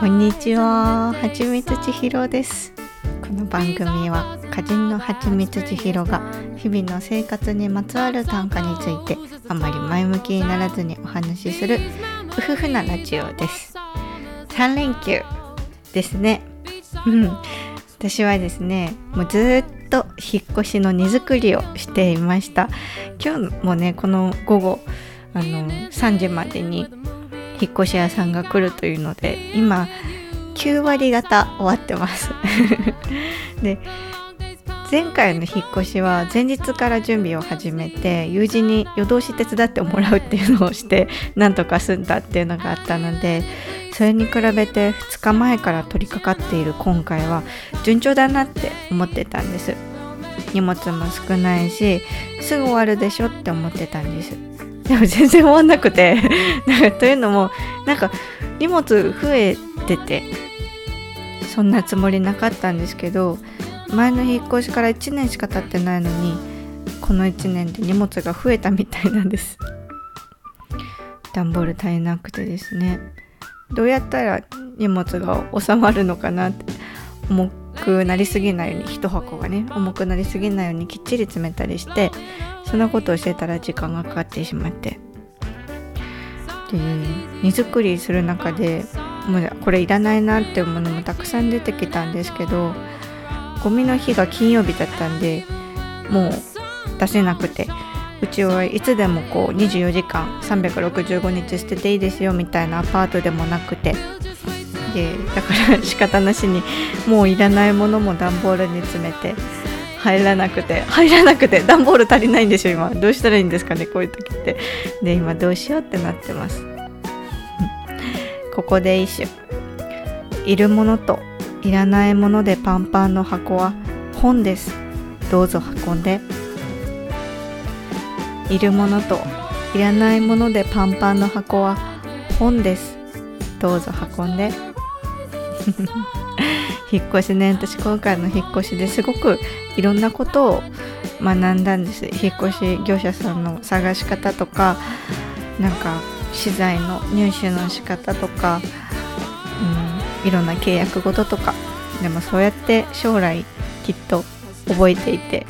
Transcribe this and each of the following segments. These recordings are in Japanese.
こんにちは、はちみつちひろです。この番組は歌人のはちみつちひろが日々の生活にまつわる短歌についてあまり前向きにならずにお話しするうふふなラジオです。3連休ですね。うん。私はですね、もうずっと引っ越しの荷造りをしていました。今日もね、この午後、あの、3時までに引っ越し屋さんが来るというので今9割方終わってます。で前回の引っ越しは前日から準備を始めて友人に夜通し手伝ってもらうっていうのをしてなんとか済んだっていうのがあったのでそれに比べて2日前から取り掛かっている今回は順調だなって思ってたんです。荷物も少ないしすぐ終わるでしょって思ってたんです。でも全然終わんなくて。なんかというのもなんか荷物増えててそんなつもりなかったんですけど前の引っ越しから1年しか経ってないのにこの1年で荷物が増えたみたいなんです。段ボール足りなくてですね。どうやったら荷物が収まるのかなって重くなりすぎないように一箱がね重くなりすぎないようにきっちり詰めたりしてそんなことをしてたら時間がかかってしまって。で荷造りする中でもうこれいらないなっていうものもたくさん出てきたんですけどゴミの日が金曜日だったんでもう出せなくて。うちはいつでもこう24時間365日捨てていいですよみたいなアパートでもなくて。でだから仕方なしにもういらないものも段ボールに詰めて。入らなくて入らなくて段ボール足りないんですよ今。どうしたらいいんですかねこういう時って。で今どうしようってなってます。ここで一首。いるものといらないものでパンパンの箱は本です。どうぞ運んで。いるものといらないものでパンパンの箱は本です。どうぞ運んで。引っ越しね私今回の引っ越しですごくいろんなことを学んだんです。引っ越し業者さんの探し方とかなんか資材の入手の仕方とか、うん、いろんな契約事とか。でもそうやって将来きっと覚えていて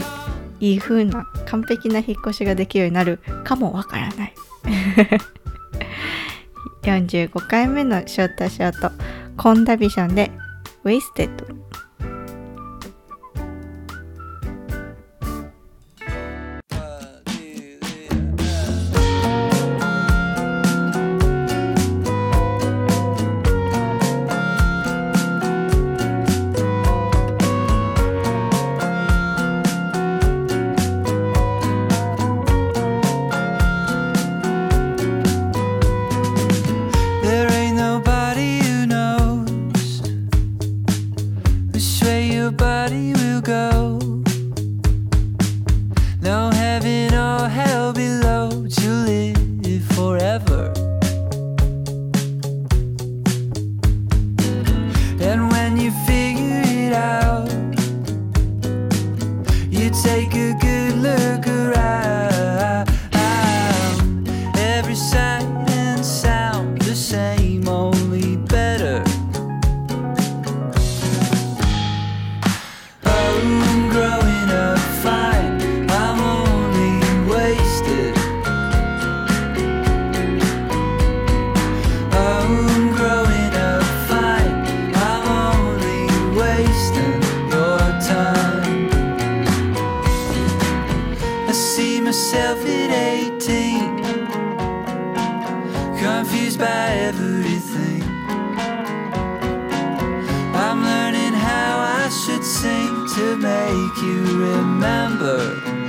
いい風な完璧な引っ越しができるようになるかもわからない。45回目のショートショートコンダビションで「Wasted」to make you remember.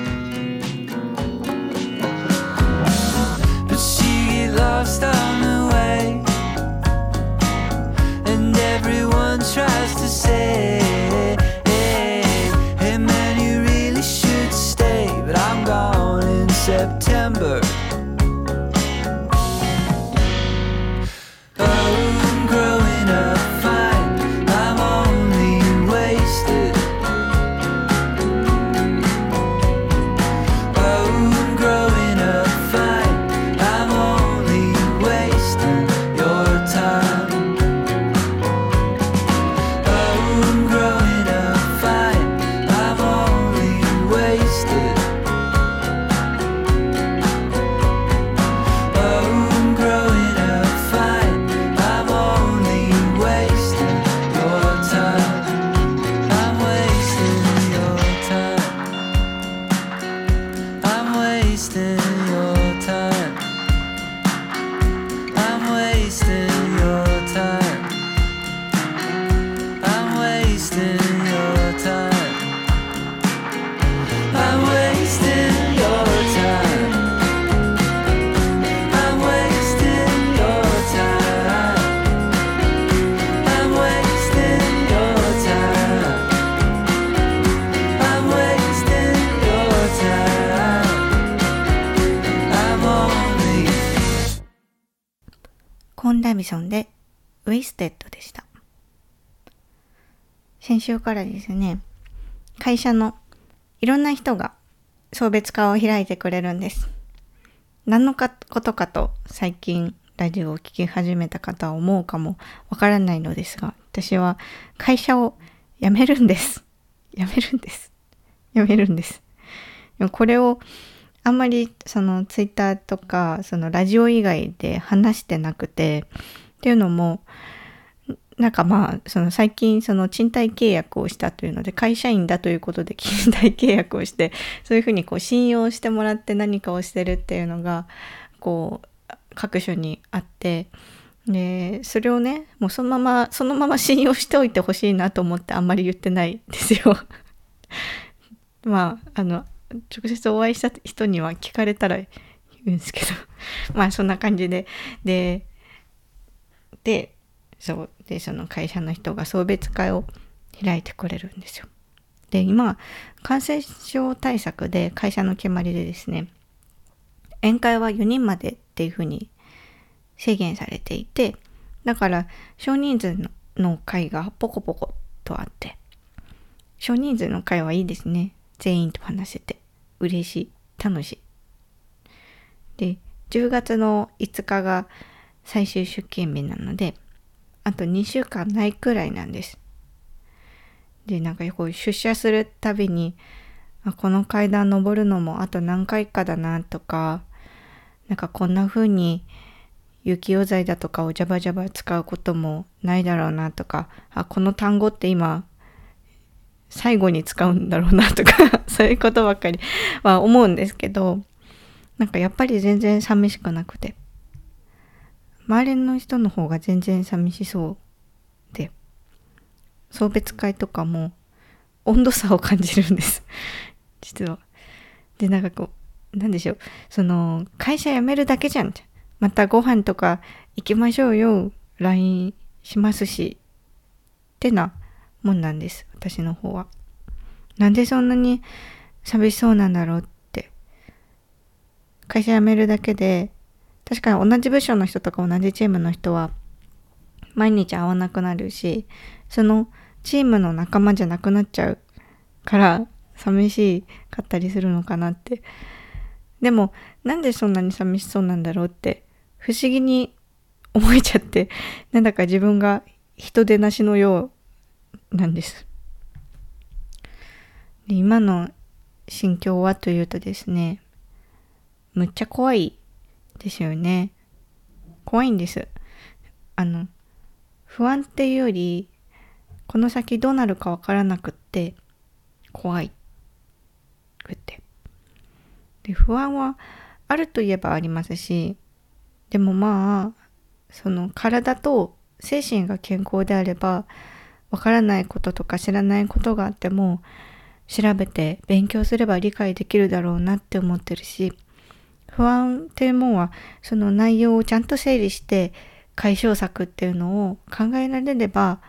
ビソンでウェイステッドでした。先週からですね、会社のいろんな人が送別会を開いてくれるんです。何のかことかと最近ラジオを聴き始めた方は思うかもわからないのですが、私は会社を辞めるんです。辞めるんです。辞めるんです。でもこれをあんまりそのツイッターとかそのラジオ以外で話してなくてっていうのもなんかまあその最近その賃貸契約をしたというので会社員だということで賃貸契約をしてそういうふうにこう信用してもらって何かをしてるっていうのがこう各所にあってでそれをねもうそのままそのまま信用しておいてほしいなと思ってあんまり言ってないですよ。まああの直接お会いした人には聞かれたら言うんですけど。まあそんな感じで。ででそうでその会社の人が送別会を開いてくれるんですよ。で今感染症対策で会社の決まりでですね宴会は4人までっていうふうに制限されていてだから少人数のの会がポコポコとあって少人数の会はいいですね。全員と話せて。嬉しい。楽しい。で10月の5日が最終出勤日なのであと2週間ないくらいなんです。でなんかこう出社するたびにあこの階段登るのもあと何回かだなとかなんかこんな風に雪溶剤だとかをジャバジャバ使うこともないだろうなとかあこの単語って今最後に使うんだろうなとか そういうことばっかりは思うんですけどなんかやっぱり全然寂しくなくて周りの人の方が全然寂しそうで送別会とかも温度差を感じるんです。実は。でなんかこうなんでしょうその会社辞めるだけじゃん。またご飯とか行きましょうよ。LINE しますし。ってなもんなんです。私の方は。なんでそんなに寂しそうなんだろうって。会社辞めるだけで確かに同じ部署の人とか同じチームの人は毎日会わなくなるしそのチームの仲間じゃなくなっちゃうから寂しかったりするのかなって。でもなんでそんなに寂しそうなんだろうって不思議に思えちゃってなんだか自分が人でなしのようなんです。で今の心境はというとですねむっちゃ怖いですよね。怖いんです。あの不安っていうよりこの先どうなるかわからなくって怖いくって。で不安はあるといえばありますしでもまあその体と精神が健康であればわからないこととか知らないことがあっても調べて勉強すれば理解できるだろうなって思ってるし不安っていうもんはその内容をちゃんと整理して解消策っていうのを考えられれば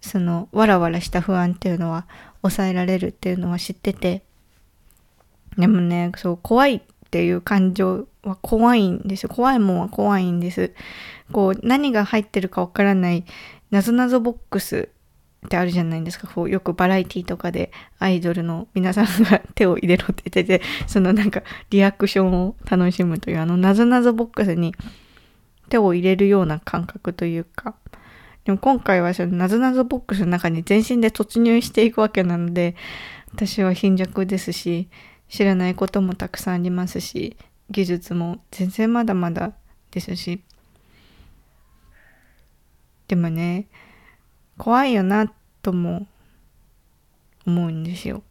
そのわらわらした不安っていうのは抑えられるっていうのは知っててでもねそう怖いっていう感情は怖いんですよ。怖いもんは怖いんです。こう何が入ってるかわからないなぞなぞボックスってあるじゃないですか。こうよくバラエティとかでアイドルの皆さんが手を入れろって言っててそのなんかリアクションを楽しむというあのなぞなぞボックスに手を入れるような感覚というか。でも今回はそのなぞなぞボックスの中に全身で突入していくわけなので私は貧弱ですし知らないこともたくさんありますし技術も全然まだまだですし。でもね怖いよなとも思うんですよ。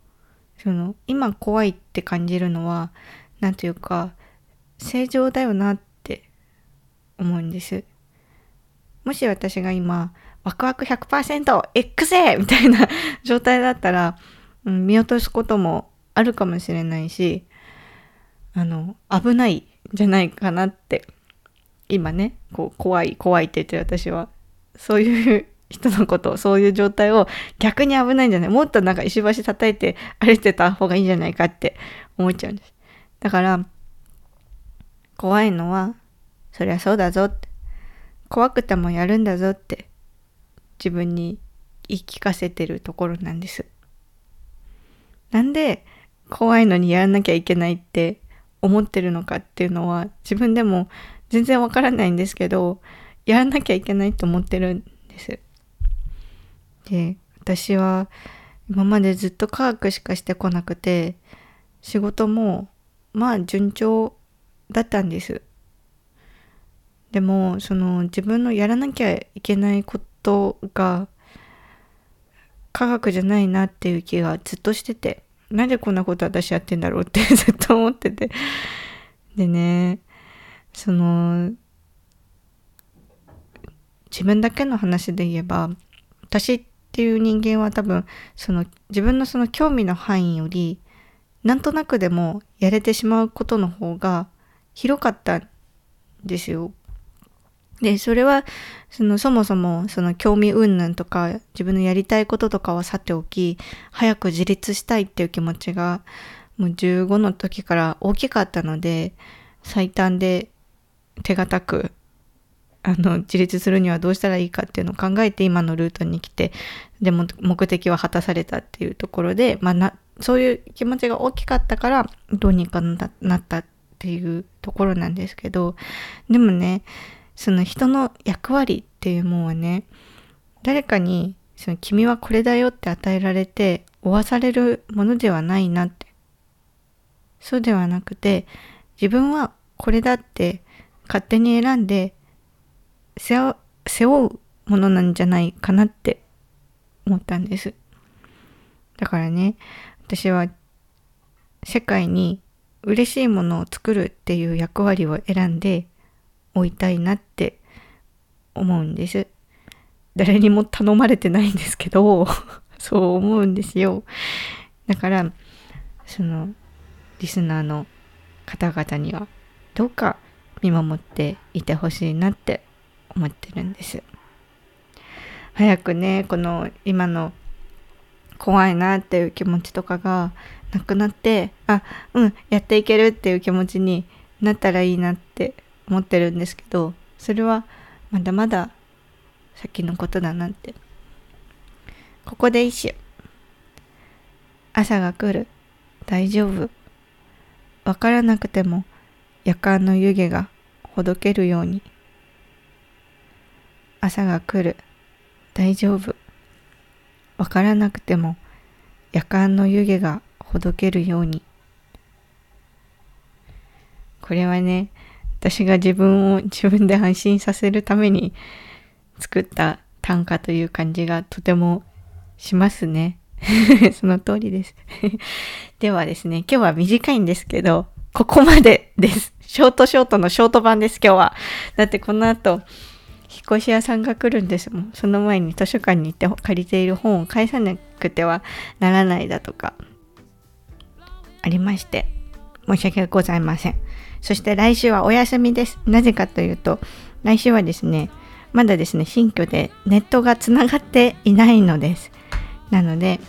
その今怖いって感じるのは何ていうか正常だよなって思うんです。もし私が今ワクワク 100%X みたいな 状態だったら、うん、見落とすこともあるかもしれないしあの危ないじゃないかなって今ねこう怖い怖いって言って私はそういう人のことそういう状態を逆に危ないんじゃない？もっとなんか石橋叩いて歩いてた方がいいんじゃないかって思っちゃうんですだから怖いのはそりゃそうだぞって怖くてもやるんだぞって自分に言い聞かせてるところなんです。なんで怖いのにやらなきゃいけないって思ってるのかっていうのは自分でも全然わからないんですけどやらなきゃいけないと思ってるんです。で私は今までずっと科学しかしてこなくて仕事もまあ順調だったんです。でもその自分のやらなきゃいけないことが科学じゃないなっていう気がずっとしててなんでこんなこと私やってんだろうって ずっと思っててでねその自分だけの話で言えば私っていう人間は多分その自分のその興味の範囲よりなんとなくでもやれてしまうことの方が広かったんですよ。で、それは、その、そもそも、その、興味云々とか、自分のやりたいこととかはさておき、早く自立したいっていう気持ちが、もう15の時から大きかったので、最短で手堅く、あの、自立するにはどうしたらいいかっていうのを考えて今のルートに来て、でも目的は果たされたっていうところで、まあな、そういう気持ちが大きかったから、どうにかなったっていうところなんですけど、でもね、その人の役割っていうもんはね、誰かに、その君はこれだよって与えられて、負わされるものではないなって。そうではなくて、自分はこれだって勝手に選んで背負うものなんじゃないかなって思ったんです。だからね、私は世界に嬉しいものを作るっていう役割を選んでおいたいなって思うんです。誰にも頼まれてないんですけど、そう思うんですよ。だから、その、リスナーの方々には、どうか見守っていてほしいなって思ってるんです。早くね、この今の怖いなっていう気持ちとかがなくなって、あ、うん、やっていけるっていう気持ちになったらいいなって思ってるんですけどそれはまだまだ先のことだなって。ここで一首。朝が来る。大丈夫。わからなくても夜間の湯気がほどけるように。朝が来る大丈夫わからなくても夜間の湯気がほどけるようにこれはね私が自分を自分で安心させるために作った短歌という感じがとてもしますね。その通りです ではですね、今日は短いんですけど、ここまでです。ショートショートのショート版です、今日は。だってこの後、引っ越し屋さんが来るんですもん。その前に図書館に行って借りている本を返さなくてはならないだとか、ありまして、申し訳ございません。そして来週はお休みです。なぜかというと、来週はですね、まだですね、新居でネットがつながっていないのです。なので、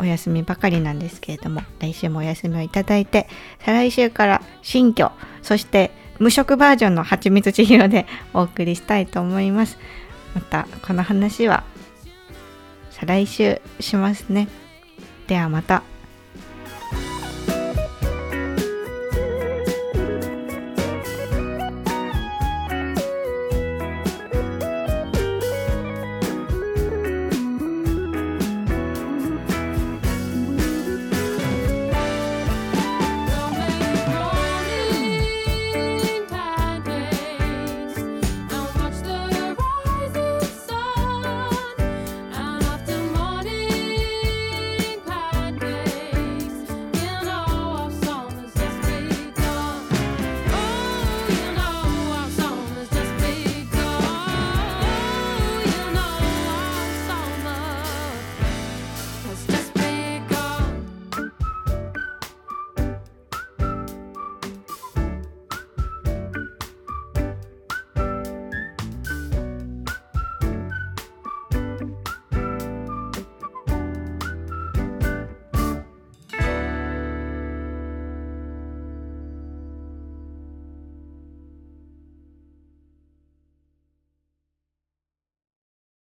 お休みばかりなんですけれども、来週もお休みをいただいて、再来週から新居、そして無色バージョンの蜂蜜千尋でお送りしたいと思います。また、この話は再来週しますね。ではまた。